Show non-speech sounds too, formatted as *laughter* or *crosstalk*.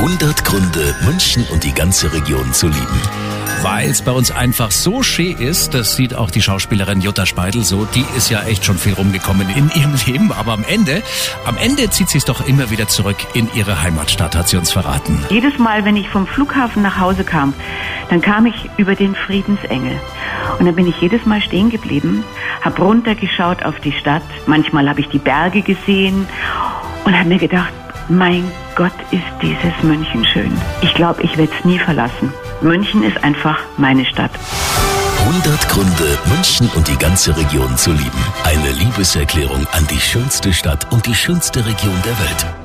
100 Gründe, München und die ganze Region zu lieben. Weil es bei uns einfach so schön ist, das sieht auch die Schauspielerin Jutta Speidel so, die ist ja echt schon viel rumgekommen in ihrem *laughs* Leben, aber am Ende, am Ende zieht sie es doch immer wieder zurück in ihre Heimatstadt, hat sie uns verraten. Jedes Mal, wenn ich vom Flughafen nach Hause kam, dann kam ich über den Friedensengel. Und dann bin ich jedes Mal stehen geblieben, habe runtergeschaut auf die Stadt, manchmal habe ich die Berge gesehen und habe mir gedacht, mein Gott, ist dieses München schön. Ich glaube, ich werde es nie verlassen. München ist einfach meine Stadt. 100 Gründe, München und die ganze Region zu lieben. Eine Liebeserklärung an die schönste Stadt und die schönste Region der Welt.